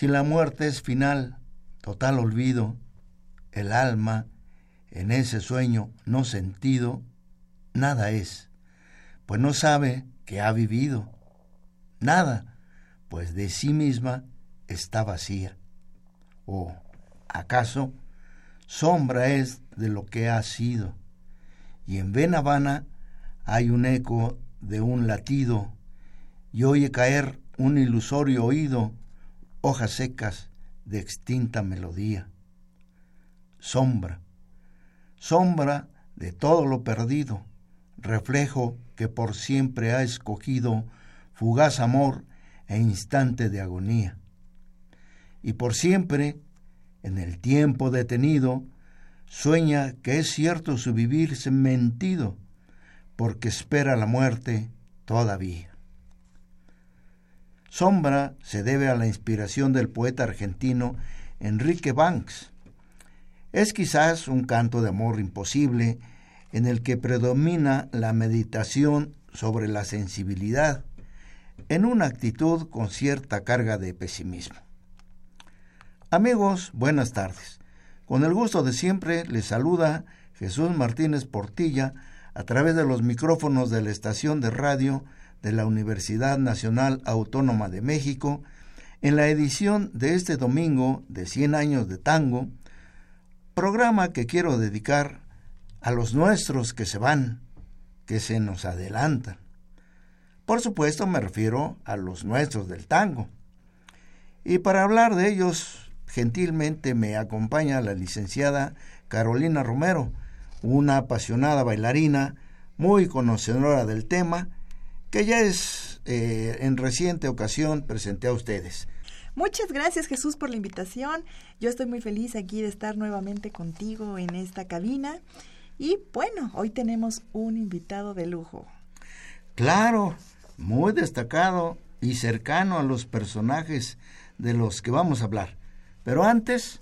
Si la muerte es final, total olvido, el alma, en ese sueño no sentido, nada es, pues no sabe que ha vivido. Nada, pues de sí misma está vacía. ¿O acaso sombra es de lo que ha sido? Y en Venavana hay un eco de un latido y oye caer un ilusorio oído, hojas secas de extinta melodía. Sombra, sombra de todo lo perdido, reflejo que por siempre ha escogido fugaz amor e instante de agonía. Y por siempre, en el tiempo detenido, sueña que es cierto su vivir mentido, porque espera la muerte todavía. Sombra se debe a la inspiración del poeta argentino Enrique Banks. Es quizás un canto de amor imposible en el que predomina la meditación sobre la sensibilidad, en una actitud con cierta carga de pesimismo. Amigos, buenas tardes. Con el gusto de siempre les saluda Jesús Martínez Portilla a través de los micrófonos de la estación de radio de la Universidad Nacional Autónoma de México en la edición de este domingo de 100 años de tango, programa que quiero dedicar a los nuestros que se van, que se nos adelantan. Por supuesto me refiero a los nuestros del tango. Y para hablar de ellos, gentilmente me acompaña la licenciada Carolina Romero, una apasionada bailarina, muy conocedora del tema, que ya es eh, en reciente ocasión presenté a ustedes. Muchas gracias Jesús por la invitación. Yo estoy muy feliz aquí de estar nuevamente contigo en esta cabina y bueno, hoy tenemos un invitado de lujo. Claro, muy destacado y cercano a los personajes de los que vamos a hablar. Pero antes,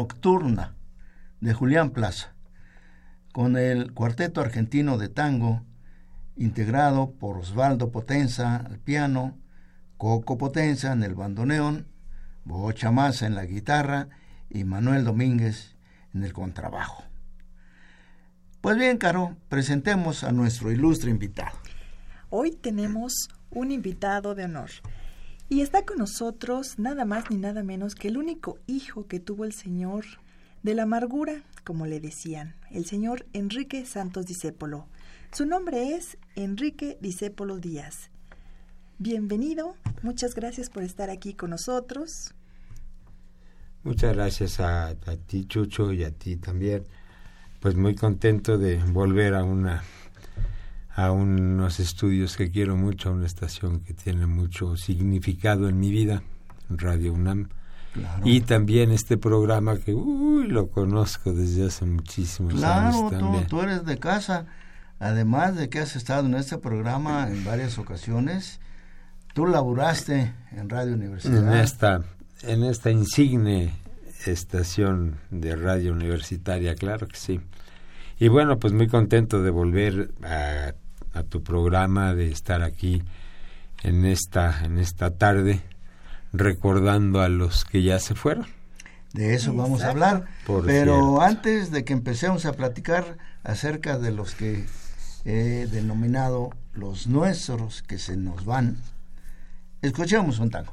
Nocturna de Julián Plaza, con el cuarteto argentino de tango, integrado por Osvaldo Potenza al piano, Coco Potenza en el bandoneón, Bocha Maza en la guitarra y Manuel Domínguez en el contrabajo. Pues bien, Caro, presentemos a nuestro ilustre invitado. Hoy tenemos un invitado de honor. Y está con nosotros nada más ni nada menos que el único hijo que tuvo el señor de la amargura, como le decían, el señor Enrique Santos Discépolo. Su nombre es Enrique Discépolo Díaz. Bienvenido, muchas gracias por estar aquí con nosotros. Muchas gracias a, a ti, Chucho, y a ti también. Pues muy contento de volver a una a unos estudios que quiero mucho, a una estación que tiene mucho significado en mi vida, Radio UNAM. Y también este programa que uy, lo conozco desde hace muchísimos años también. Tú, tú eres de casa, además de que has estado en este programa en varias ocasiones, tú laburaste en Radio Universidad. En esta, en esta insigne estación de radio universitaria, claro que sí. Y bueno, pues muy contento de volver a a tu programa, de estar aquí en esta, en esta tarde recordando a los que ya se fueron. De eso vamos a hablar. Pero antes de que empecemos a platicar acerca de los que he denominado los nuestros que se nos van, escuchemos un tango.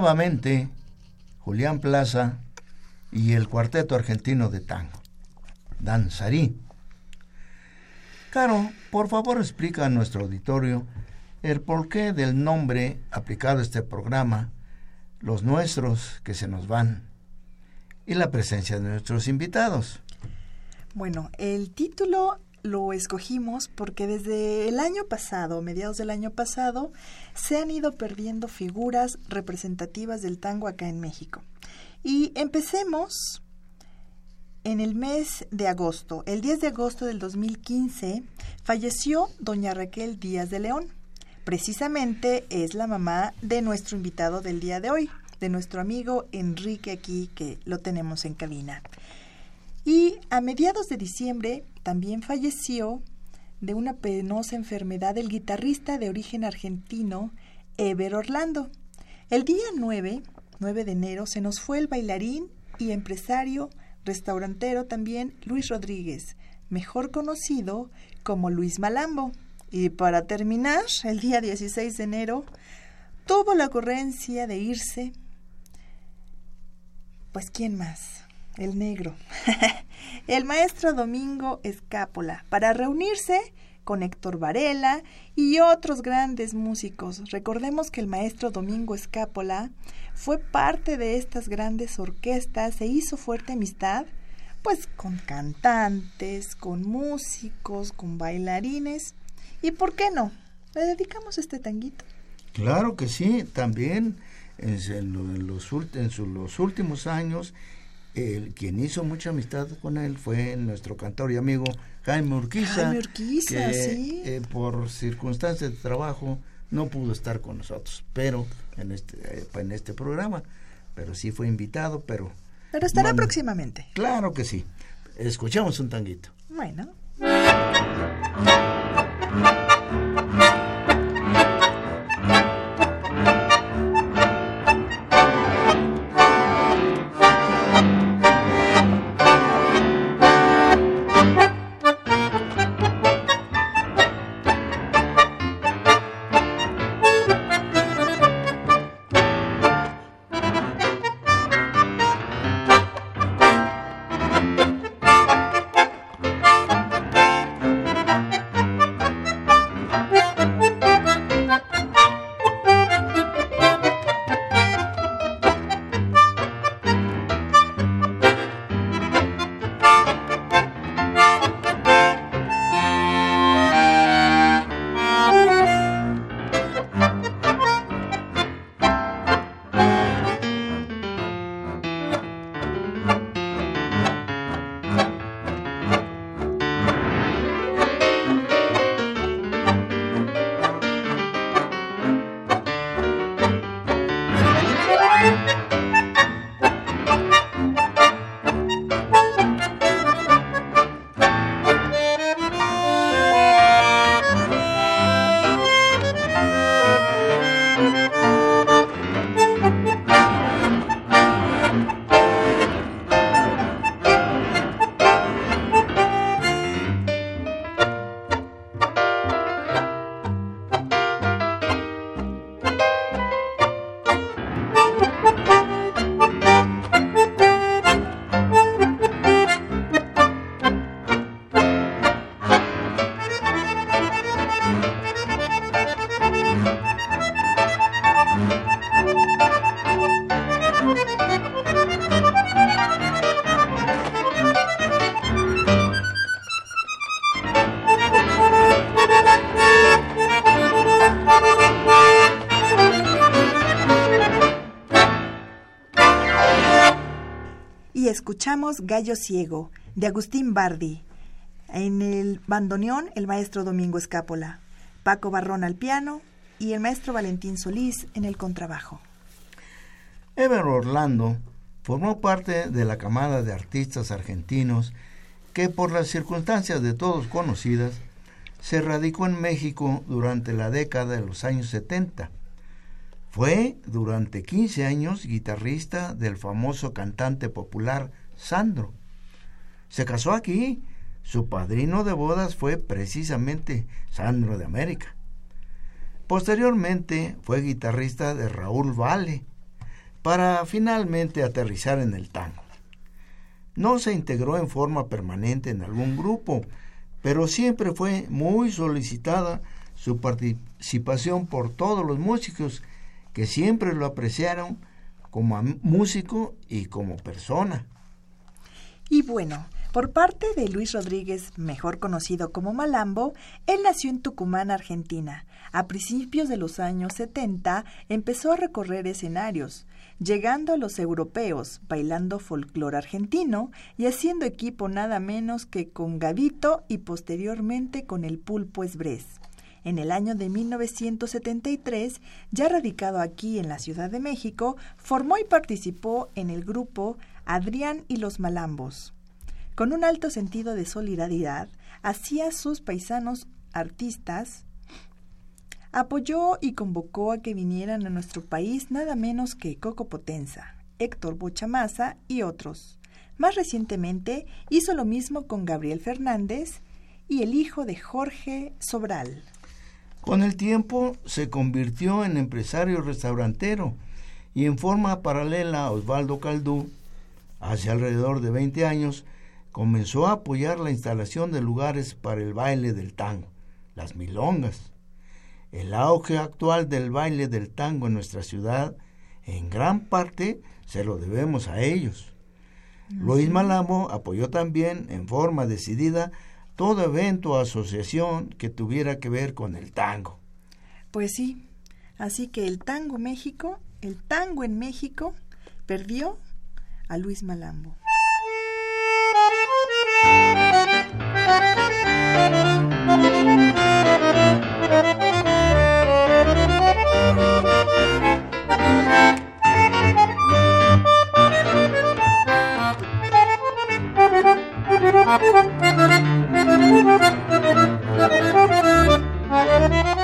Nuevamente Julián Plaza y el cuarteto argentino de tango, Danzarí. Caro, por favor explica a nuestro auditorio el porqué del nombre aplicado a este programa, los nuestros que se nos van y la presencia de nuestros invitados. Bueno, el título lo escogimos porque desde el año pasado, mediados del año pasado, se han ido perdiendo figuras representativas del tango acá en México. Y empecemos en el mes de agosto. El 10 de agosto del 2015 falleció doña Raquel Díaz de León. Precisamente es la mamá de nuestro invitado del día de hoy, de nuestro amigo Enrique aquí, que lo tenemos en cabina. Y a mediados de diciembre también falleció de una penosa enfermedad el guitarrista de origen argentino Ever Orlando. El día 9, 9 de enero, se nos fue el bailarín y empresario restaurantero también Luis Rodríguez, mejor conocido como Luis Malambo. Y para terminar, el día 16 de enero, tuvo la ocurrencia de irse, pues ¿quién más? El negro, el maestro Domingo Escápola, para reunirse con Héctor Varela y otros grandes músicos. Recordemos que el maestro Domingo Escápola fue parte de estas grandes orquestas, se hizo fuerte amistad, pues con cantantes, con músicos, con bailarines. ¿Y por qué no? ¿Le dedicamos este tanguito? Claro que sí, también en, los, los últimos años, el, quien hizo mucha amistad con él fue nuestro cantor y amigo Jaime Urquiza, Jaime Urquiza que sí. eh, por circunstancias de trabajo no pudo estar con nosotros, pero en este, eh, en este programa, pero sí fue invitado, pero... Pero estará próximamente. Claro que sí. Escuchamos un tanguito. Bueno. Gallo Ciego, de Agustín Bardi. En el bandoneón, el maestro Domingo Escápola. Paco Barrón al piano y el maestro Valentín Solís en el contrabajo. Ever Orlando formó parte de la camada de artistas argentinos que por las circunstancias de todos conocidas se radicó en México durante la década de los años 70. Fue durante 15 años guitarrista del famoso cantante popular Sandro. Se casó aquí. Su padrino de bodas fue precisamente Sandro de América. Posteriormente fue guitarrista de Raúl Vale, para finalmente aterrizar en el tango. No se integró en forma permanente en algún grupo, pero siempre fue muy solicitada su participación por todos los músicos que siempre lo apreciaron como músico y como persona. Y bueno, por parte de Luis Rodríguez, mejor conocido como Malambo, él nació en Tucumán, Argentina. A principios de los años 70 empezó a recorrer escenarios, llegando a los europeos, bailando folclore argentino y haciendo equipo nada menos que con Gavito y posteriormente con el Pulpo Esbrez. En el año de 1973, ya radicado aquí en la Ciudad de México, formó y participó en el grupo Adrián y los Malambos. Con un alto sentido de solidaridad hacia sus paisanos artistas, apoyó y convocó a que vinieran a nuestro país nada menos que Coco Potenza, Héctor Bochamasa y otros. Más recientemente hizo lo mismo con Gabriel Fernández y el hijo de Jorge Sobral. Con el tiempo se convirtió en empresario restaurantero y en forma paralela a Osvaldo Caldú, hace alrededor de 20 años, comenzó a apoyar la instalación de lugares para el baile del tango, las milongas. El auge actual del baile del tango en nuestra ciudad, en gran parte, se lo debemos a ellos. Luis Malamo apoyó también, en forma decidida, todo evento o asociación que tuviera que ver con el tango. Pues sí, así que el tango México, el tango en México, perdió a Luis Malambo.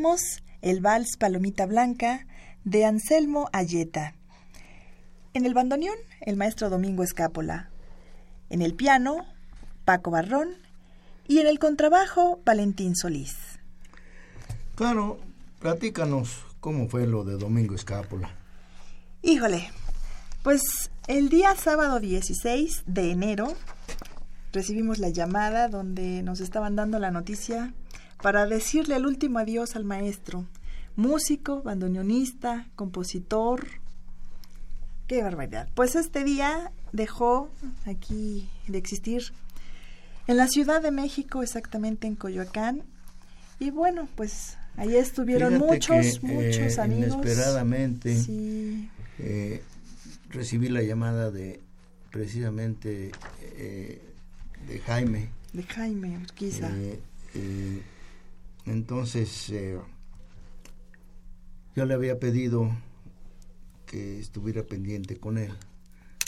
escuchamos el vals Palomita Blanca de Anselmo Ayeta. En el bandoneón, el maestro Domingo Escápola. En el piano, Paco Barrón. Y en el contrabajo, Valentín Solís. Claro, platícanos cómo fue lo de Domingo Escápola. Híjole, pues el día sábado 16 de enero recibimos la llamada donde nos estaban dando la noticia para decirle el último adiós al maestro, músico, bandoneonista, compositor. Qué barbaridad. Pues este día dejó aquí de existir en la Ciudad de México, exactamente en Coyoacán. Y bueno, pues ahí estuvieron muchos, muchos eh, amigos. Inesperadamente eh, recibí la llamada de precisamente eh, de Jaime. De Jaime Urquiza. Entonces, eh, yo le había pedido que estuviera pendiente con él,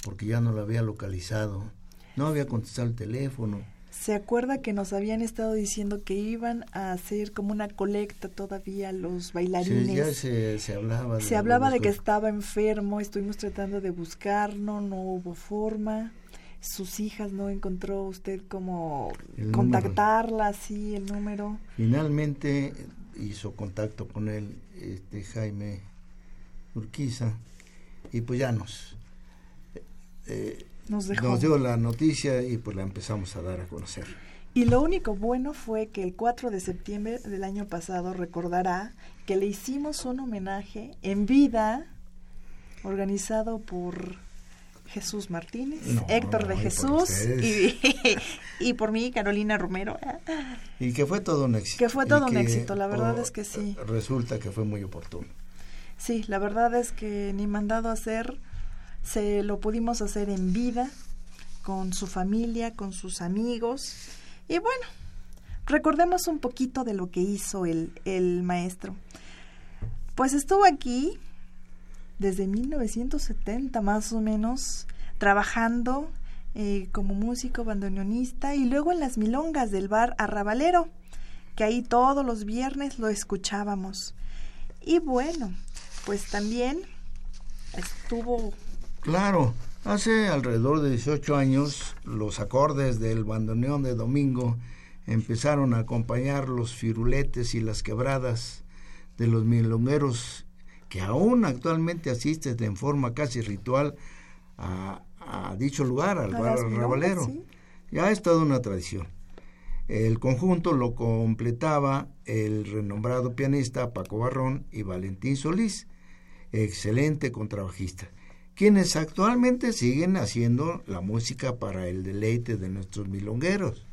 porque ya no la había localizado. No había contestado el teléfono. ¿Se acuerda que nos habían estado diciendo que iban a hacer como una colecta todavía los bailarines? Sí, ya se, se hablaba. Se hablaba de que estaba enfermo, estuvimos tratando de buscarlo, no hubo forma. Sus hijas no encontró usted cómo contactarla, así el número. Finalmente hizo contacto con él, este Jaime Urquiza, y pues ya nos, eh, nos, dio la noticia y pues la empezamos a dar a conocer. Y lo único bueno fue que el 4 de septiembre del año pasado recordará que le hicimos un homenaje en vida organizado por Jesús Martínez, Héctor de Jesús y, y, por mí Carolina Romero. Y que fue todo un éxito. Que fue todo un éxito, la verdad es que sí. Resulta que fue muy oportuno. Sí, la verdad es que ni mandado a hacer, se lo pudimos hacer en vida, con su familia, con sus amigos. Y bueno, recordemos un poquito de lo que hizo el, el maestro. Pues estuvo aquí desde 1970 más o menos trabajando eh, como músico bandoneonista y luego en las milongas del bar Arrabalero, que ahí todos los viernes lo escuchábamos. Y bueno, pues también estuvo... Claro, hace alrededor de 18 años los acordes del bandoneón de domingo empezaron a acompañar los firuletes y las quebradas de los milongueros que aún actualmente asisten en forma casi ritual a, dicho lugar, al bar Rabalero. Ya es toda una tradición. El conjunto lo completaba el renombrado pianista Paco Barrón y Valentín Solís, excelente contrabajista, quienes actualmente siguen haciendo la música para el deleite de nuestros milongueros.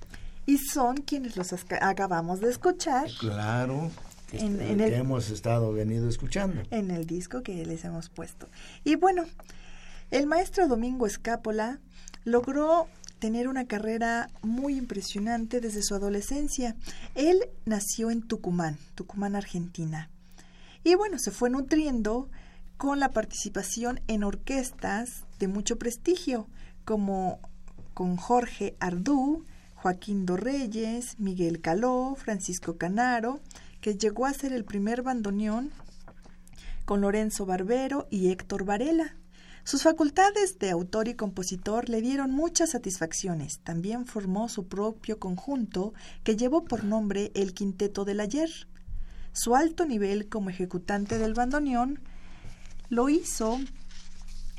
Y son quienes los acabamos de escuchar. Claro en, el, que hemos estado venido escuchando. En el disco que les hemos puesto. Y bueno, el maestro Domingo Escápola logró tener una carrera muy impresionante desde su adolescencia. Él nació en Tucumán, Tucumán, Argentina. Y bueno, se fue nutriendo con la participación en orquestas de mucho prestigio, como con Jorge Ardú, Joaquín Dorreyes, Miguel Caló, Francisco Canaro, que llegó a ser el primer bandoneón con Lorenzo Barbero y Héctor Varela. Sus facultades de autor y compositor le dieron muchas satisfacciones. También formó su propio conjunto que llevó por nombre el Quinteto del Ayer. Su alto nivel como ejecutante del bandoneón lo hizo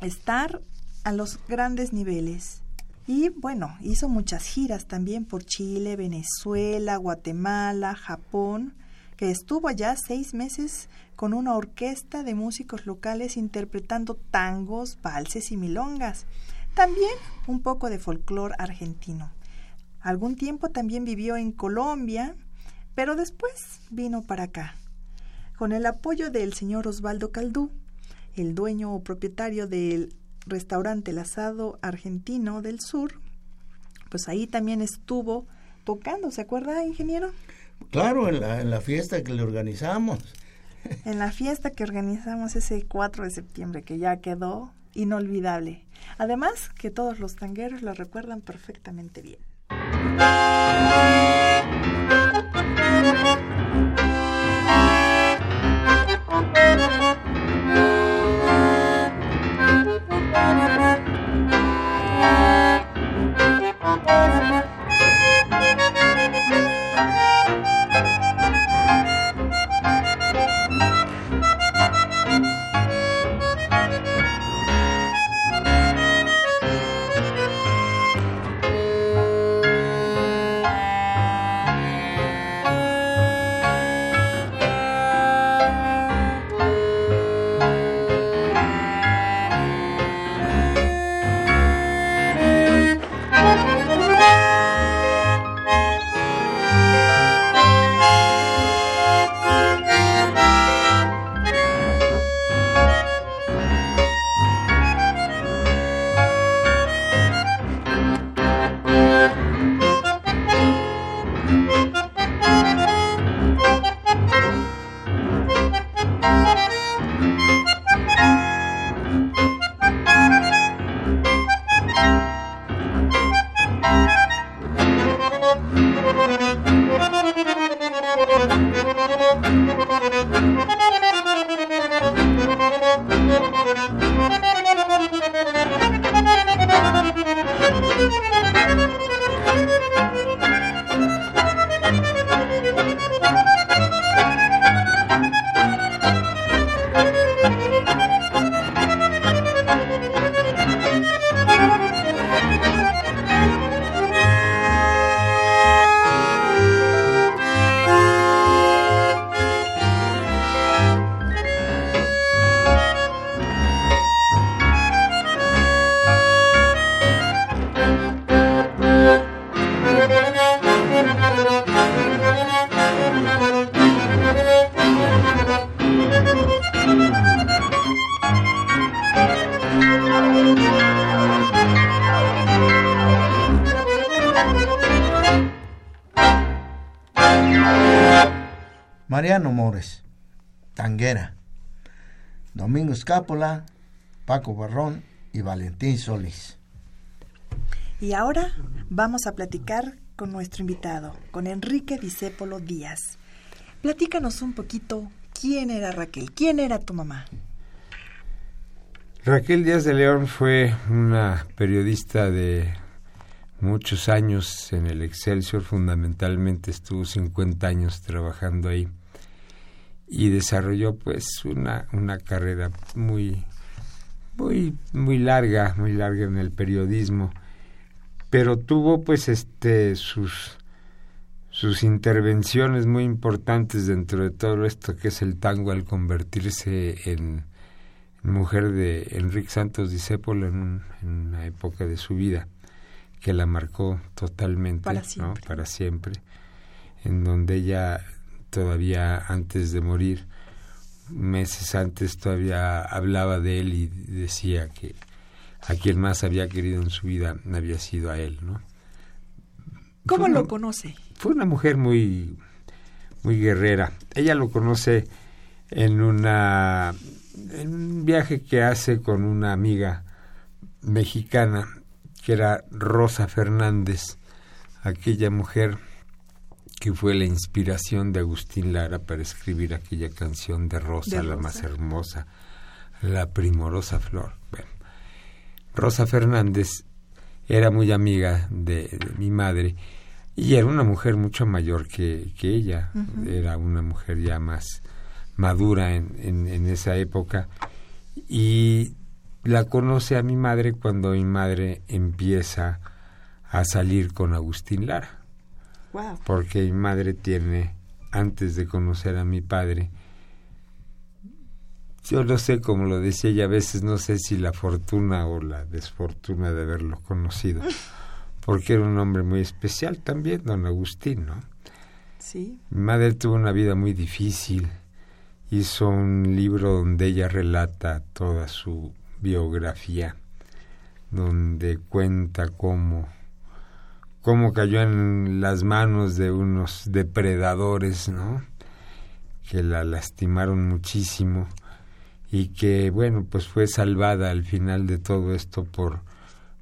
estar a los grandes niveles. Y bueno, hizo muchas giras también por Chile, Venezuela, Guatemala, Japón, que estuvo allá seis meses con una orquesta de músicos locales interpretando tangos, valses y milongas. También un poco de folclore argentino. Algún tiempo también vivió en Colombia, pero después vino para acá. Con el apoyo del señor Osvaldo Caldú, el dueño o propietario del restaurante El Asado Argentino del Sur, pues ahí también estuvo tocando, ¿se acuerda, ingeniero? Claro, en la, fiesta que le organizamos. En la fiesta que organizamos ese 4 de septiembre, que ya quedó inolvidable. Además, que todos los tangueros la recuerdan perfectamente bien. Mariano Mores, Tanguera. Domingo Escápola, Paco Barrón y Valentín Solís. Y ahora vamos a platicar con nuestro invitado, con Enrique Disépolo Díaz. Platícanos un poquito quién era Raquel, quién era tu mamá. Raquel Díaz de León fue una periodista de muchos años en el Excelsior, fundamentalmente estuvo 50 años trabajando ahí y desarrolló pues una, una carrera muy, muy, muy larga, muy larga en el periodismo, pero tuvo pues este sus sus intervenciones muy importantes dentro de todo esto que es el tango al convertirse en, mujer de Enrique Santos Discépolo en, en, una época de su vida que la marcó totalmente Para siempre. ¿no? para siempre en donde ella todavía antes de morir, meses antes todavía hablaba de él y decía que a quien más había querido en su vida había sido a él, ¿no? ¿Cómo lo conoce? Fue una mujer muy muy guerrera. Ella lo conoce en una en un viaje que hace con una amiga mexicana que era Rosa Fernández, aquella mujer que fue la inspiración de Agustín Lara para escribir aquella canción de Rosa, De la más hermosa, la primorosa flor. Bueno, Rosa Fernández era muy amiga de, de mi madre y era una mujer mucho mayor que, que ella, era una mujer ya más madura en, en, en esa época y la conoce a mi madre cuando mi madre empieza a salir con Agustín Lara Wow. porque mi madre tiene, antes de conocer a mi padre, yo lo sé, como lo decía ella, a veces no sé si la fortuna o la desfortuna de haberlo conocido, porque era un hombre muy especial también, don Agustín, ¿no? Sí. Mi madre tuvo una vida muy difícil, hizo un libro donde ella relata toda su biografía, donde cuenta cómo, cómo cayó en las manos de unos depredadores, ¿no? Que la lastimaron muchísimo y que, bueno, pues fue salvada al final de todo esto por,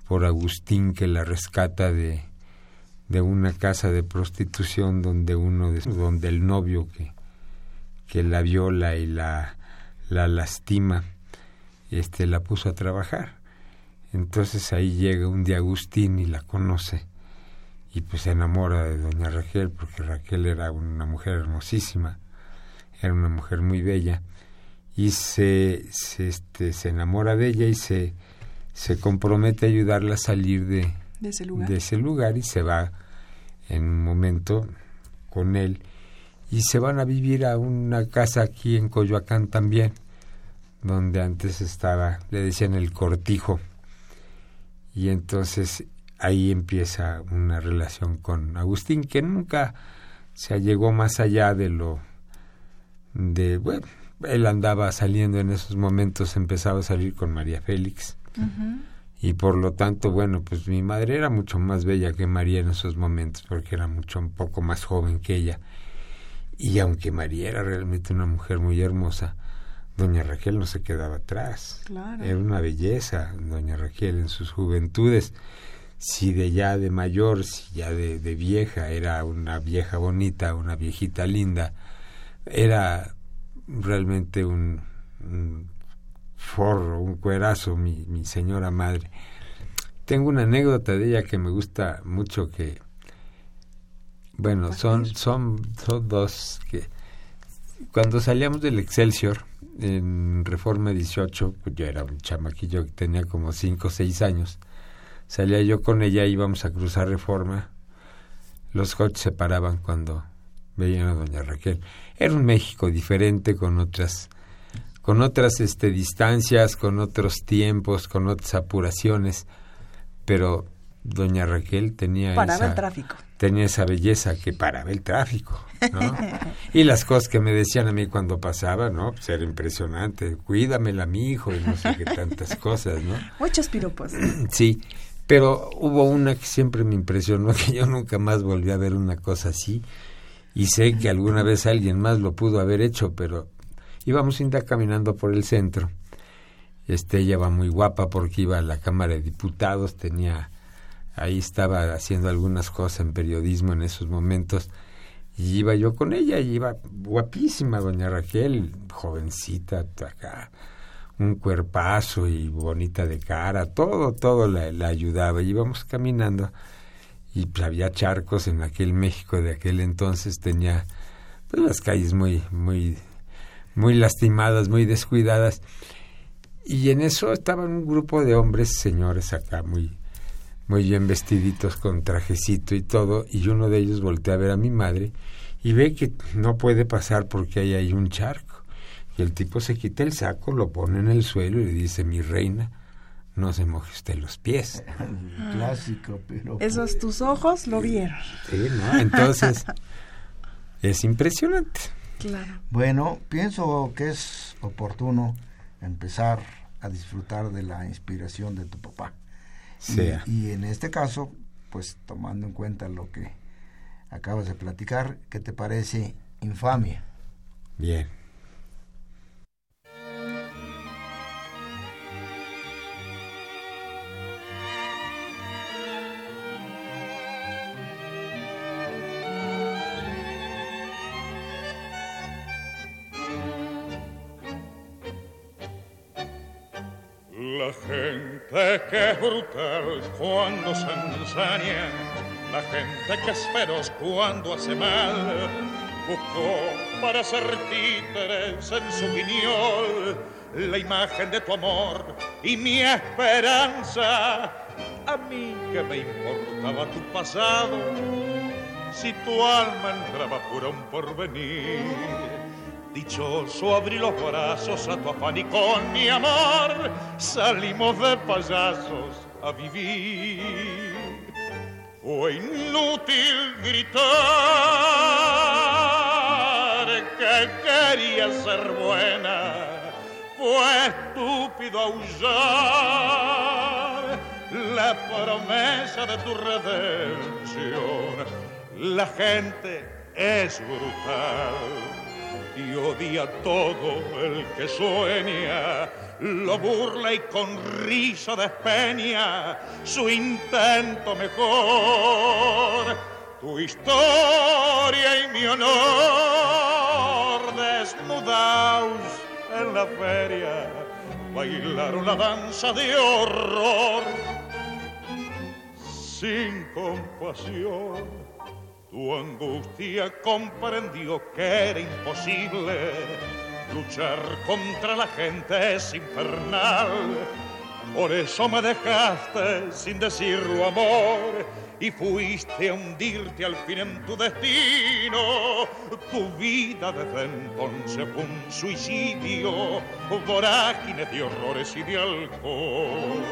por Agustín, que la rescata de, de una casa de prostitución donde uno de- donde el novio que que la viola y la la lastima este la puso a trabajar entonces ahí llega un día Agustín y la conoce y pues se enamora de doña Raquel porque Raquel era una mujer hermosísima era una mujer muy bella y se, se este se enamora de ella y se se compromete a ayudarla a salir de, De ese lugar. de ese lugar y se va en un momento con él y se van a vivir a una casa aquí en Coyoacán también donde antes estaba le decían el cortijo y entonces ahí empieza una relación con Agustín que nunca se llegó más allá de lo de bueno él andaba saliendo en esos momentos empezaba a salir con María Félix y por lo tanto, bueno, pues mi madre era mucho más bella que María en esos momentos porque era mucho un poco más joven que ella. Y aunque María era realmente una mujer muy hermosa, doña Raquel no se quedaba atrás. Claro. Era una belleza, doña Raquel en sus juventudes. Si de ya de mayor, si ya de, de vieja, era una vieja bonita, una viejita linda, era realmente un, un forro, un cuerazo, mi, mi señora madre. Tengo una anécdota de ella que me gusta mucho que, bueno, son, son, son dos que cuando salíamos del Excelsior en Reforma 18, pues yo era un chamaquillo que tenía como 5 o 6 años, salía yo con ella, íbamos a cruzar Reforma, los coches se paraban cuando veían a doña Raquel. Era un México diferente con otras con otras este distancias, con otros tiempos, con otras apuraciones, pero doña Raquel tenía Paraba esa el tráfico. tenía esa belleza que paraba el tráfico, ¿no? y las cosas que me decían a mí cuando pasaba, ¿no? Pues era impresionante, cuídamela mi hijo y no sé qué tantas cosas, ¿no? Muchos piropos. Sí, Pero hubo una que siempre me impresionó, que yo nunca más volví a ver una cosa así, y sé que alguna vez alguien más lo pudo haber hecho, pero íbamos inda caminando por el centro. Este, ella va muy guapa porque iba a la Cámara de Diputados, tenía, ahí estaba haciendo algunas cosas en periodismo en esos momentos, y iba yo con ella, y iba guapísima, doña Raquel, jovencita, acá, un cuerpazo y bonita de cara, todo, todo la, la ayudaba. Íbamos caminando y pues, había charcos en aquel México de aquel entonces, tenía pues, las calles muy, muy, muy lastimadas, muy descuidadas. Y en eso estaban un grupo de hombres, señores acá, muy, muy bien vestiditos con trajecito y todo, y uno de ellos voltea a ver a mi madre y ve que no puede pasar porque ahí hay un charco. Y el tipo se quita el saco, lo pone en el suelo y le dice, mi reina, no se moje usted los pies. Clásico, pero... Esos tus ojos lo vieron. Sí, ¿no? Entonces, es impresionante. Claro. Bueno, pienso que es oportuno empezar a disfrutar de la inspiración de tu papá. Sea. Y, y en este caso, pues tomando en cuenta lo que acabas de platicar, ¿qué te parece infamia? Bien. Cuando se ensaña, la gente que es feroz cuando hace mal, buscó para ser títeres en su guiñol la imagen de tu amor y mi esperanza. A mí que me importaba tu pasado, si tu alma entraba pura un porvenir. Dichoso abrí los brazos a tu afán y con mi amor salimos de payasos a vivir. Fue inútil gritar que quería ser buena, fue estúpido aullar la promesa de tu redención. La gente es brutal y odia todo el que sueña, lo burla y con risa despeña su intento mejor. Tu historia y mi honor desnudaos en la feria bailaron la danza de horror sin compasión tu angustia comprendió que era imposible luchar contra la gente es infernal. Por eso me dejaste sin decirlo amor y fuiste a hundirte al fin en tu destino. Tu vida desde entonces fue un suicidio, vorágine de horrores y de alcohol.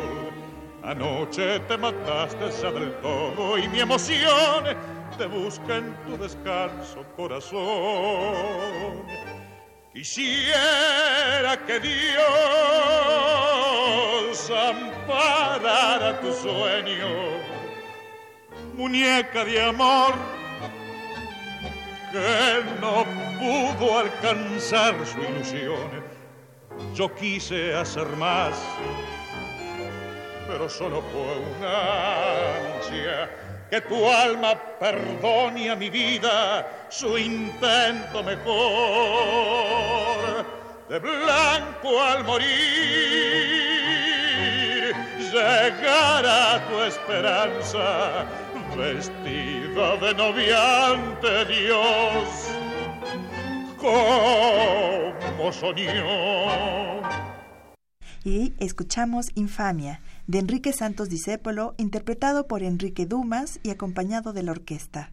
Anoche te mataste ya del todo y mi emoción te busca en tu descanso, corazón. Quisiera que Dios amparara tu sueño, muñeca de amor que no pudo alcanzar su ilusión. Yo quise hacer más, pero solo fue una ansia que tu alma perdone a mi vida su intento mejor. De blanco al morir, llegará tu esperanza, vestida de noviante Dios, como soñó. Y escuchamos Infamia de Enrique Santos Discépolo, interpretado por Enrique Dumas y acompañado de la orquesta.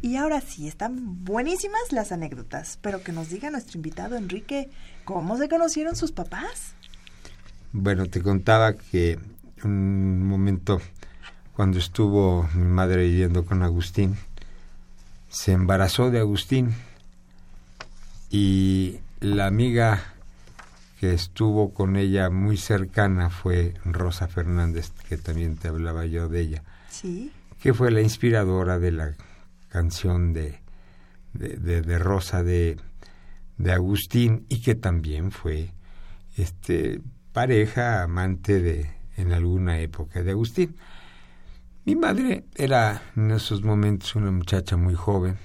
Y ahora sí, están buenísimas las anécdotas, pero que nos diga nuestro invitado Enrique, ¿cómo se conocieron sus papás? Bueno, te contaba que un momento cuando estuvo mi madre viviendo con Agustín, se embarazó de Agustín y la amiga que estuvo con ella muy cercana fue Rosa Fernández, que también te hablaba yo de ella. Sí. Que fue la inspiradora de la canción de, de, Rosa de, de Agustín y que también fue este pareja, amante de en alguna época de Agustín. Mi madre era en esos momentos una muchacha muy joven,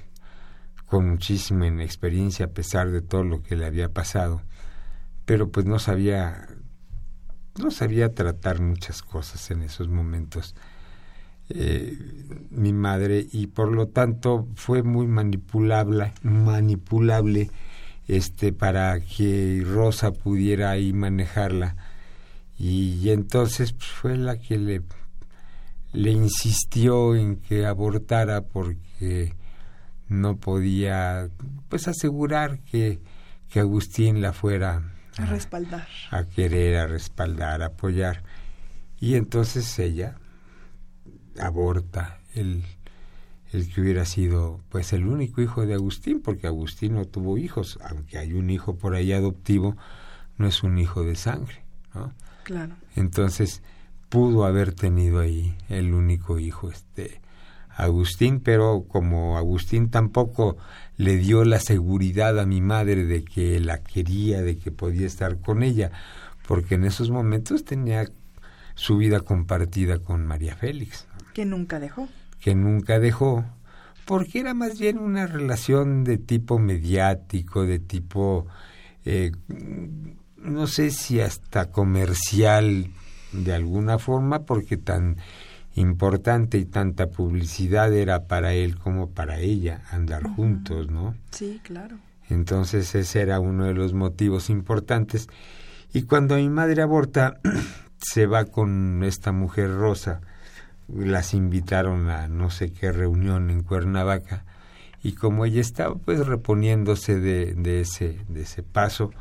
con muchísima inexperiencia a pesar de todo lo que le había pasado pero pues no sabía no sabía tratar muchas cosas en esos momentos eh, mi madre y por lo tanto fue muy manipulable manipulable este para que Rosa pudiera ahí manejarla. Y, entonces pues, fue la que le le insistió en que abortara porque no podía pues asegurar que, que Agustín la fuera a respaldar. A querer, a respaldar, a apoyar. Y entonces ella aborta el, el que hubiera sido pues el único hijo de Agustín, porque Agustín no tuvo hijos, aunque hay un hijo por ahí adoptivo, no es un hijo de sangre, ¿no? Claro. Entonces pudo haber tenido ahí el único hijo, este Agustín, pero como Agustín tampoco le dio la seguridad a mi madre de que la quería, de que podía estar con ella, porque en esos momentos tenía su vida compartida con María Félix. Que nunca dejó. Que nunca dejó, porque era más bien una relación de tipo mediático, de tipo, eh, no sé si hasta comercial de alguna forma, porque tan importante y tanta publicidad era para él como para ella andar juntos, ¿no? Sí, claro. Entonces ese era uno de los motivos importantes. Y cuando mi madre aborta, se va con esta mujer rosa, las invitaron a no sé qué reunión en Cuernavaca, y como ella estaba pues reponiéndose de, de, ese, de ese paso,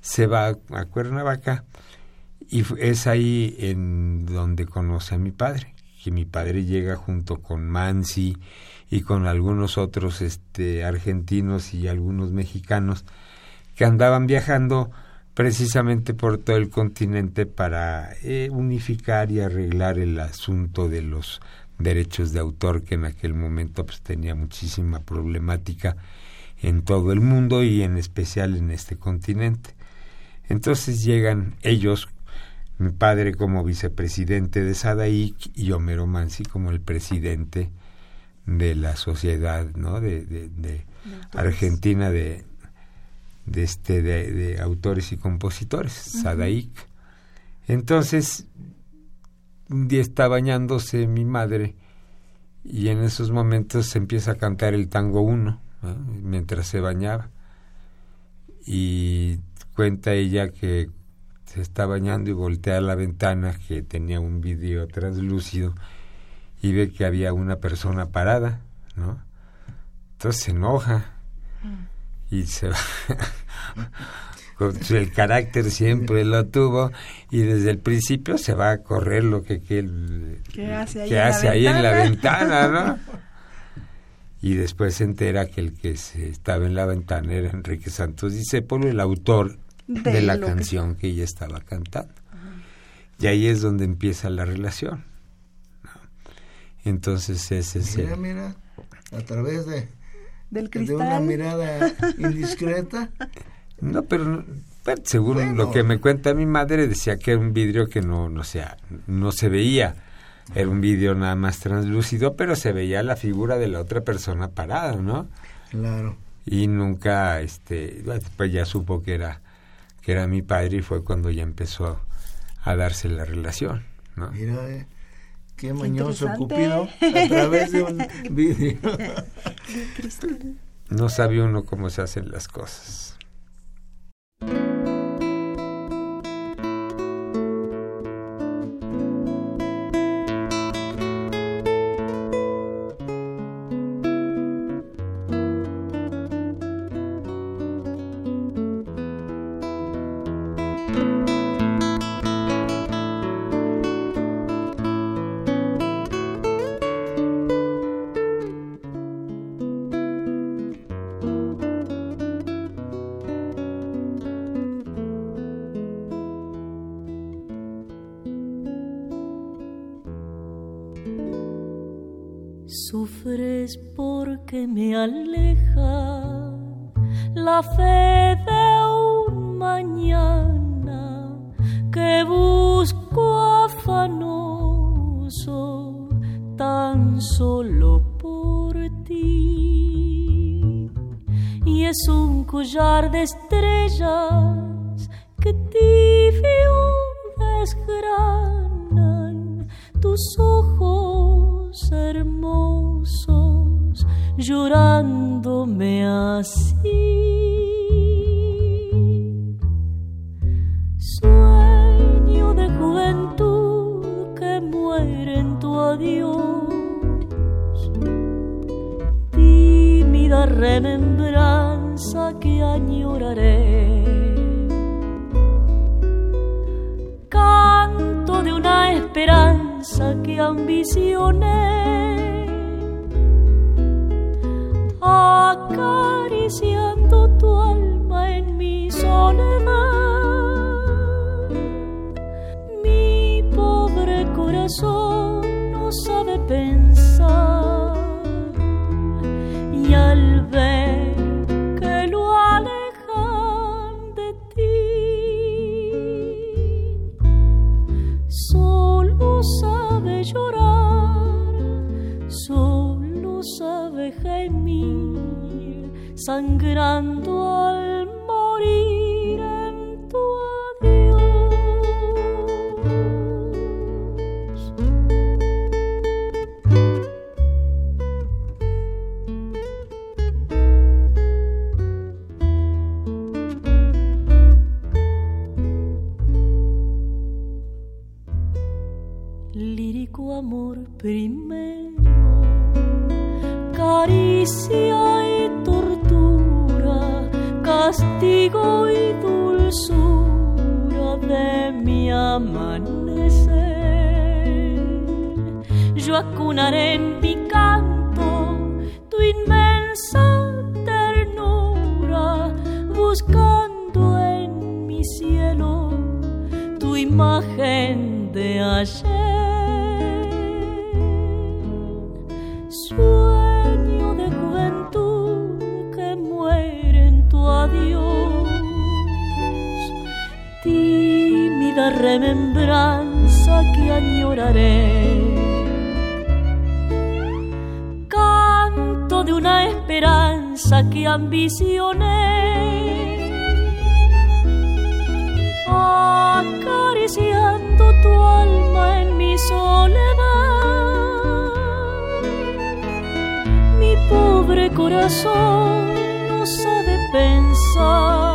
se va a Cuernavaca y es ahí en donde conoce a mi padre que mi padre llega junto con Mansi y con algunos otros este, argentinos y algunos mexicanos que andaban viajando precisamente por todo el continente para eh, unificar y arreglar el asunto de los derechos de autor que en aquel momento pues, tenía muchísima problemática en todo el mundo y en especial en este continente. Entonces llegan ellos mi padre como vicepresidente de SADAIC y Homero Mansi como el presidente de la sociedad ¿no? de, de, Argentina de, de, este, de, autores y compositores, SADAIC. Entonces, un día está bañándose mi madre y en esos momentos se empieza a cantar el tango uno mientras se bañaba. Y cuenta ella que se está bañando y voltea a la ventana que tenía un vidrio translúcido y ve que había una persona parada, ¿no? Entonces se enoja y se va. Con el carácter siempre lo tuvo y desde el principio se va a correr lo que, que, ¿Qué hace, ahí, hace ahí en la ventana, ¿no? y después se entera que el que se estaba en la ventana era Enrique Santos Discépolo, el autor de, la canción que... ella estaba cantando. Y ahí es donde empieza la relación. Entonces ese es mira, mira, a través de, Del de una mirada indiscreta. No, pero, según lo que me cuenta mi madre, decía que era un vidrio que no, no, sea, no se veía. Era un vidrio nada más translúcido, pero se veía la figura de la otra persona parada, ¿no? Claro. Y nunca, este, pues ya supo que era que era mi padre y fue cuando ya empezó a darse la relación. ¿no? Mira, eh, qué mañoso Cupido a través de un vídeo. no sabe uno cómo se hacen las cosas. Remembranza que añoraré. Canto de una esperanza que ambicioné acariciando tu alma en mi soledad. 한 그람 remembranza que añoraré. Canto de una esperanza que ambicioné acariciando tu alma en mi soledad. Mi pobre corazón no sabe pensar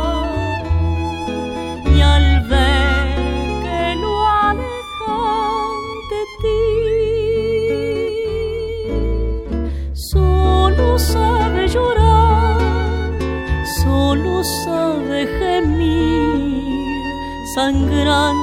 sangrando al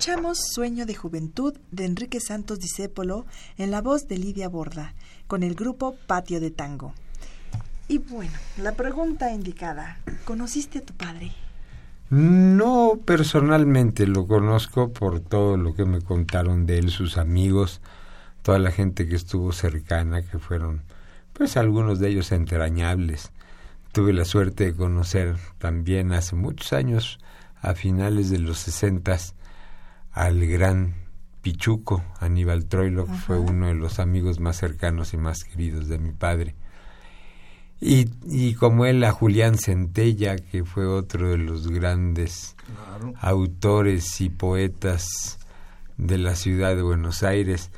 escuchamos Sueño de Juventud de Enrique Santos Discépolo en la voz de Lidia Borda, con el grupo Patio de Tango. Y bueno, la pregunta indicada, ¿conociste a tu padre? No personalmente lo conozco por todo lo que me contaron de él, sus amigos, toda la gente que estuvo cercana, que fueron, pues algunos de ellos entrañables. Tuve la suerte de conocer también hace muchos años, a finales de los sesentas, al gran Pichuco, Aníbal Troilo, que fue uno de los amigos más cercanos y más queridos de mi padre. Y, y como él a Julián Centella, que fue otro de los grandes autores y poetas de la ciudad de Buenos Aires.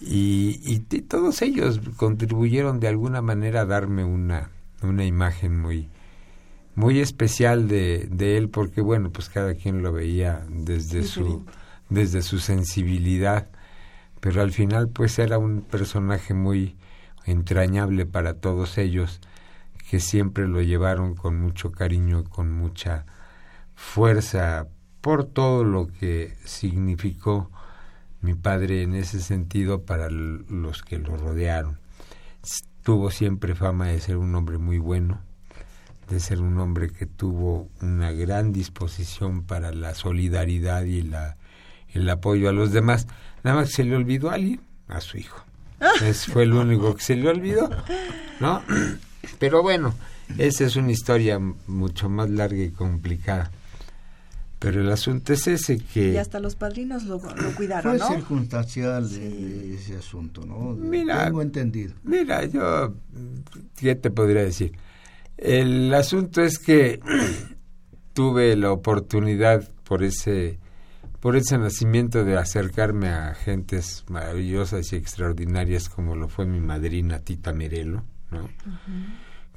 Y, y, y todos ellos contribuyeron de alguna manera a darme una, una imagen muy, muy especial de, de él, porque bueno, pues cada quien lo veía desde su, desde su sensibilidad, pero al final pues era un personaje muy entrañable para todos ellos que siempre lo llevaron con mucho cariño y con mucha fuerza por todo lo que significó mi padre en ese sentido para los que lo rodearon. Tuvo siempre fama de ser un hombre muy bueno, de ser un hombre que tuvo una gran disposición para la solidaridad y la, el apoyo a los demás. Nada más se le olvidó a alguien, a su hijo. Ese fue el único que se le olvidó, ¿no? Pero bueno, esa es una historia mucho más larga y complicada. Pero el asunto es ese que... Y hasta los padrinos lo, cuidaron, Fue circunstancial ese asunto, ¿no? Mira, Tengo entendido. Mira, yo... ¿Qué te podría decir? El asunto es que tuve la oportunidad por ese por ese nacimiento de acercarme a gentes maravillosas y extraordinarias como lo fue mi madrina Tita Merelo, ¿no?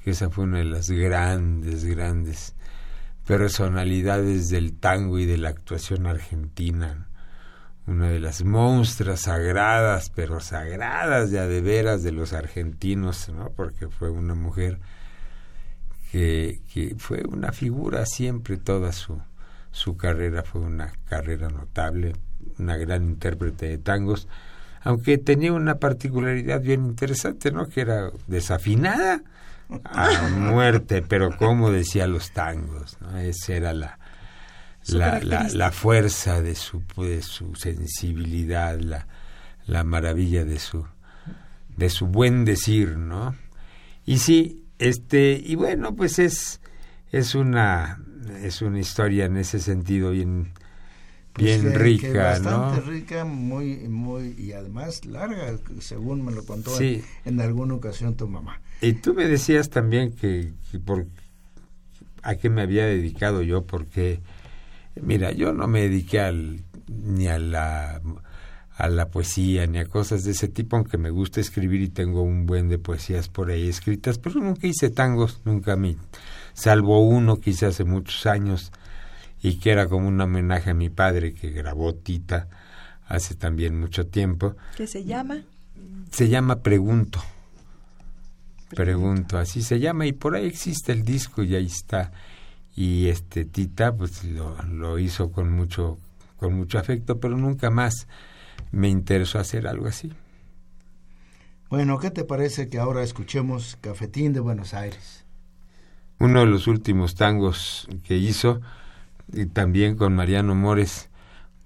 que esa fue una de las grandes, grandes personalidades del tango y de la actuación argentina, una de las monstruas sagradas, pero sagradas ya de veras de los argentinos, ¿no? porque fue una mujer que, que fue una figura siempre toda su, su carrera fue una carrera notable, una gran intérprete de tangos, aunque tenía una particularidad bien interesante, ¿no? Que era desafinada a muerte, pero como decía los tangos, ¿no? Esa era la, la, la, fuerza de su, de su sensibilidad, la, la maravilla de su, de su buen decir, ¿no? Y sí, este, y bueno, pues es, es una, es una historia en ese sentido bien, pues bien rica, bastante rica, muy, muy, y además larga, según me lo contó en, alguna ocasión tu mamá. Y tú me decías también que, por, a qué me había dedicado yo, porque, mira, yo no me dediqué al, ni a la a la poesía ni a cosas de ese tipo, aunque me gusta escribir y tengo un buen de poesías por ahí escritas, pero nunca hice tangos, nunca mí salvo uno que hice hace muchos años y que era como un homenaje a mi padre que grabó Tita hace también mucho tiempo. ¿Qué se llama? Se llama Pregunto. Pregunto, así se llama y por ahí existe el disco y ahí está. Y este Tita pues lo, lo hizo con mucho con mucho afecto, pero nunca más me interesó hacer algo así. Bueno, ¿qué te parece que ahora escuchemos Cafetín de Buenos Aires? Uno de los últimos tangos que hizo, y también con Mariano Mores,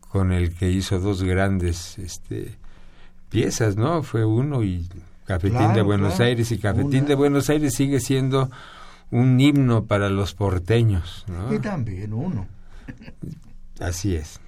con el que hizo dos grandes este, piezas, ¿no? Fue uno y Cafetín de Buenos Aires, y Cafetín de Buenos Aires sigue siendo un himno para los porteños, ¿no? Y también uno. Así es.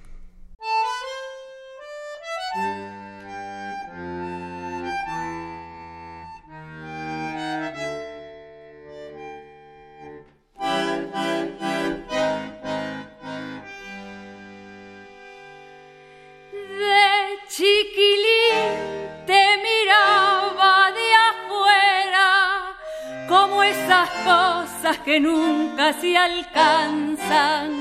Que nunca se alcanzan,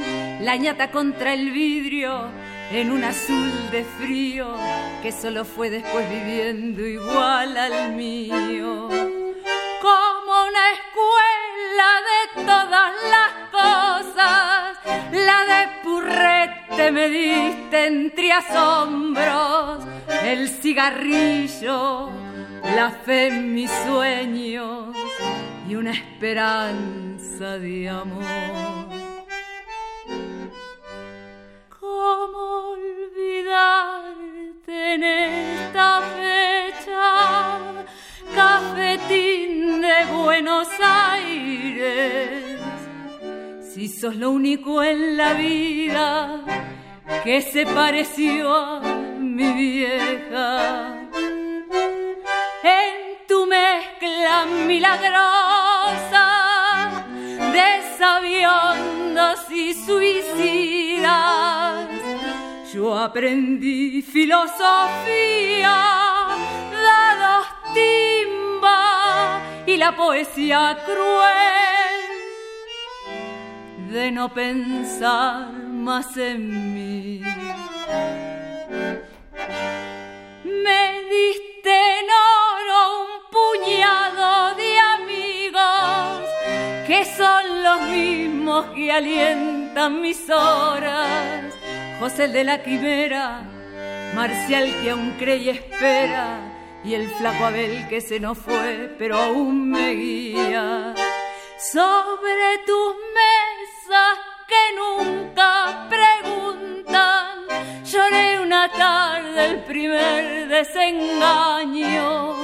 la ñata contra el vidrio en un azul de frío que solo fue después viviendo igual al mío. Como una escuela de todas las cosas, la de purrete me diste entre asombros, el cigarrillo, la fe en mis sueños una esperanza de amor. ¿Cómo olvidarte en esta fecha, cafetín de Buenos Aires? Si sos lo único en la vida que se pareció a mi vieja. Tu mezcla milagrosa de sabiondos y suicidas. Yo aprendí filosofía, dados timba y la poesía cruel de no pensar más en mí. Me diste un puñado de amigos que son los mismos que alientan mis horas. José de la quimera, Marcial que aún cree y espera, y el flaco Abel que se nos fue, pero aún me guía. Sobre tus mesas que nunca preguntan, lloré una tarde el primer desengaño,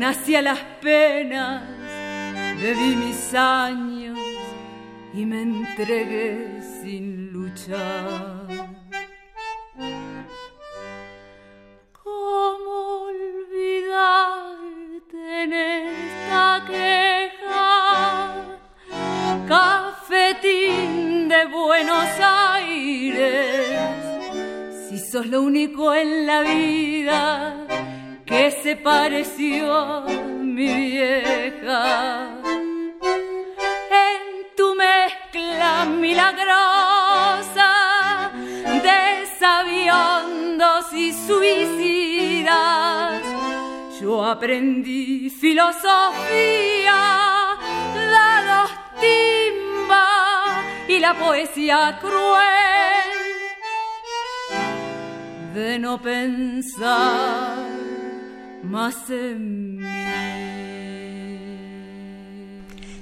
nací a las penas, bebí mis años y me entregué sin luchar. ¿Cómo olvidarte en esta queja? Cafetín de Buenos Aires, si sos lo único en la vida que se pareció mi vieja mezcla milagrosa de sabiondos y suicidas. Yo aprendí filosofía, la dos timba y la poesía cruel de no pensar en.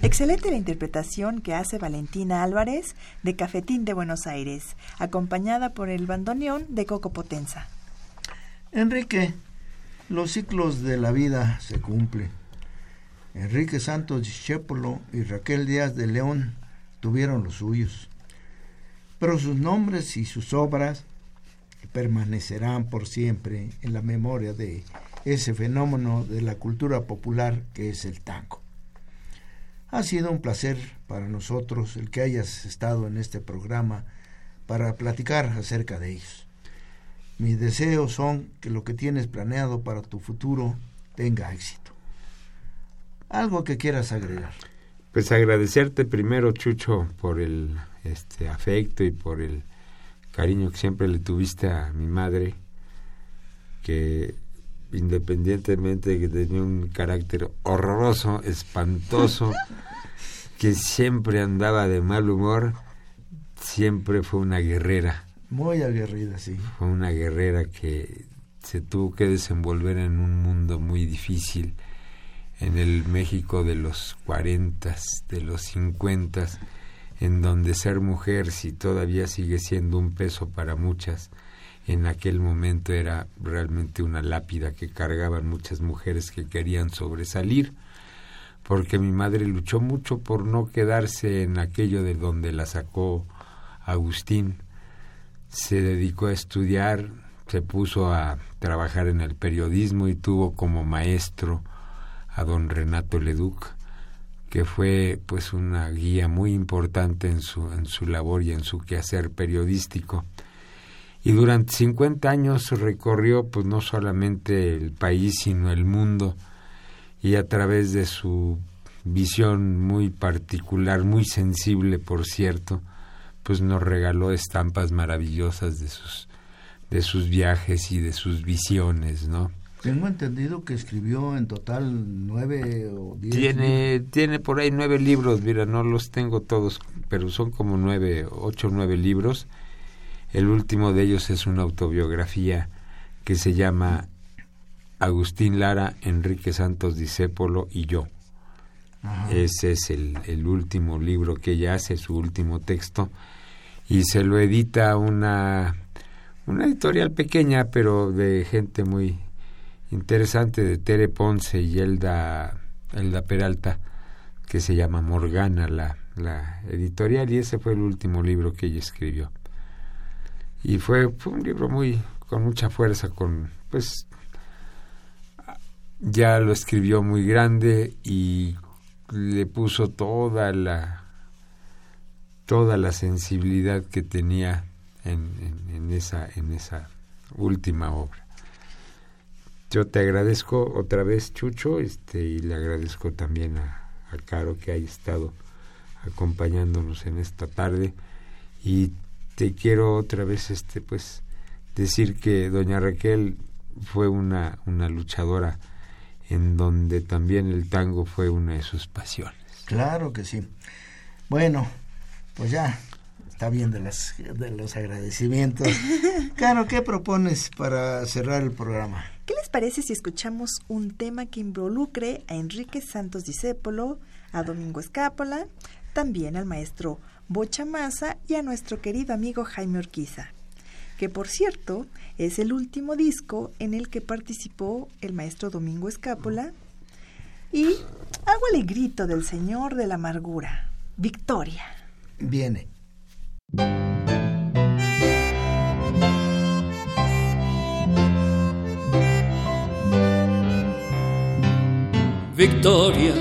Excelente la interpretación que hace Valentina Álvarez de Cafetín de Buenos Aires, acompañada por el bandoneón de Coco Potenza. Enrique, los ciclos de la vida se cumplen. Enrique Santos Discépolo y Raquel Díaz de León tuvieron los suyos, pero sus nombres y sus obras permanecerán por siempre en la memoria de ese fenómeno de la cultura popular que es el tango. Ha sido un placer para nosotros el que hayas estado en este programa para platicar acerca de ellos. Mis deseos son que lo que tienes planeado para tu futuro tenga éxito. Algo que quieras agregar. Pues agradecerte primero, Chucho, por el este afecto y por el cariño que siempre le tuviste a mi madre, que independientemente de que tenía un carácter horroroso, espantoso, que siempre andaba de mal humor, siempre fue una guerrera. Muy aguerrida, sí. Fue una guerrera que se tuvo que desenvolver en un mundo muy difícil, en el México de los cuarentas, de los cincuentas, en donde ser mujer, si todavía sigue siendo un peso para muchas, en aquel momento era realmente una lápida que cargaban muchas mujeres que querían sobresalir, porque mi madre luchó mucho por no quedarse en aquello de donde la sacó Agustín. Se dedicó a estudiar, se puso a trabajar en el periodismo y tuvo como maestro a don Renato Leduc, que fue pues una guía muy importante en su, en su labor y en su quehacer periodístico y durante 50 años recorrió pues no solamente el país sino el mundo y a través de su visión muy particular, muy sensible por cierto, pues nos regaló estampas maravillosas de sus de sus viajes y de sus visiones, ¿no? Tengo entendido que escribió en total nueve o diez. Tiene, tiene por ahí nueve libros, mira, no los tengo todos, pero son como nueve, ocho o nueve libros el último de ellos es una autobiografía que se llama Agustín Lara, Enrique Santos Discépolo y yo. Ese es el, el, último libro que ella hace, su último texto, y se lo edita una, una editorial pequeña, pero de gente muy interesante, de Tere Ponce y Elda, Elda Peralta, que se llama Morgana, la, la editorial, y ese fue el último libro que ella escribió y fue, un libro muy con mucha fuerza con pues ya lo escribió muy grande y le puso toda la toda la sensibilidad que tenía en, en, esa en esa última obra. Yo te agradezco otra vez Chucho este y le agradezco también a, a Caro que haya estado acompañándonos en esta tarde. Y te quiero otra vez este pues decir que doña Raquel fue una, una luchadora en donde también el tango fue una de sus pasiones. Claro que sí. Bueno, pues ya está bien de, las, de los agradecimientos. Caro, ¿qué propones para cerrar el programa? ¿Qué les parece si escuchamos un tema que involucre a Enrique Santos Discépolo, a Domingo Escápola, también al maestro Bocha Maza y a nuestro querido amigo Jaime Orquiza? que por cierto es el último disco en el que participó el maestro Domingo Escápola, y hago el grito del Señor de la Amargura, Victoria. Viene. Victoria,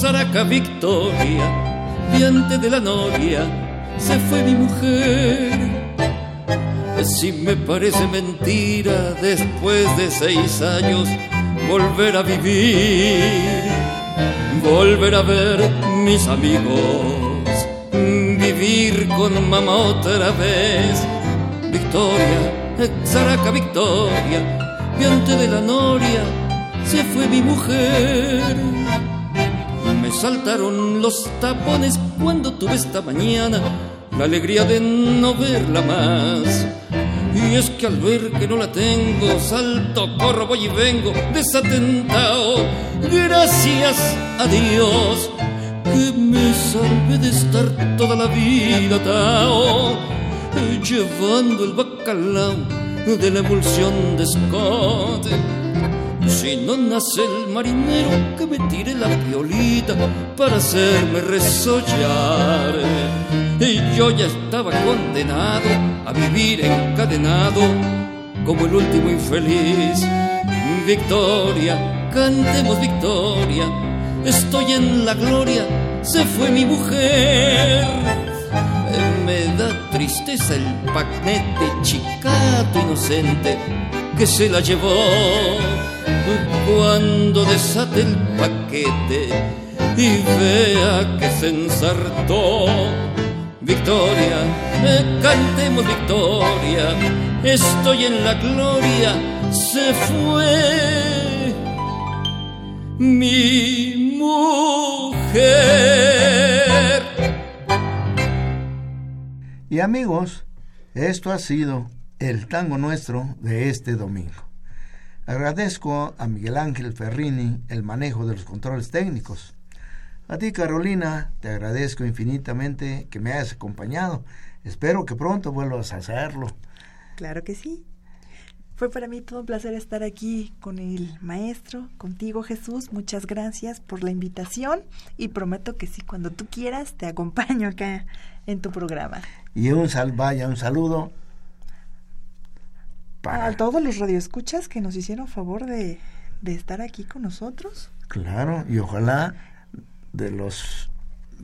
Saraca Victoria, diante de la noria, se fue mi mujer si me parece mentira después de seis años volver a vivir, volver a ver mis amigos, vivir con mamá otra vez. Victoria, Zaraca Victoria, y de la noria se fue mi mujer. Saltaron los tapones cuando tuve esta mañana la alegría de no verla más y es que al ver que no la tengo, salto, corro, voy y vengo, desatentado. Gracias a Dios que me salve de estar toda la vida tao, llevando el bacalao de la emulsión de Scott. Si no nace el marinero que me tire la violita para hacerme resollar. Y yo ya estaba condenado a vivir encadenado como el último infeliz. Victoria, cantemos victoria, estoy en la gloria, se fue mi mujer. Me da tristeza el paquete chicato inocente que se la llevó cuando desate el paquete y vea que se ensartó. Victoria, cantemos victoria, estoy en la gloria, se fue mi mujer. Y amigos, esto ha sido el tango nuestro de este domingo. Agradezco a Miguel Ángel Ferrini el manejo de los controles técnicos. A ti, Carolina, te agradezco infinitamente que me hayas acompañado. Espero que pronto vuelvas a hacerlo. Claro que sí. Fue para mí todo un placer estar aquí con el maestro, contigo Jesús. Muchas gracias por la invitación y prometo que sí, cuando tú quieras, te acompaño acá en tu programa. Y un sal, vaya, un saludo a todos los radioescuchas que nos hicieron favor de, estar aquí con nosotros. Claro, y ojalá de los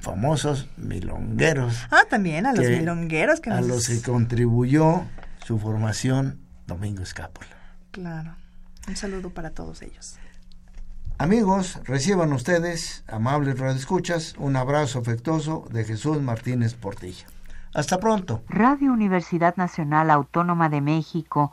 famosos milongueros. Ah, también a los milongueros que A los que contribuyó su formación Domingo Escápola. Claro. Un saludo para todos ellos. Amigos, reciban ustedes, amables radioescuchas, un abrazo afectuoso de Jesús Martínez Portilla. Hasta pronto. Radio Universidad Nacional Autónoma de México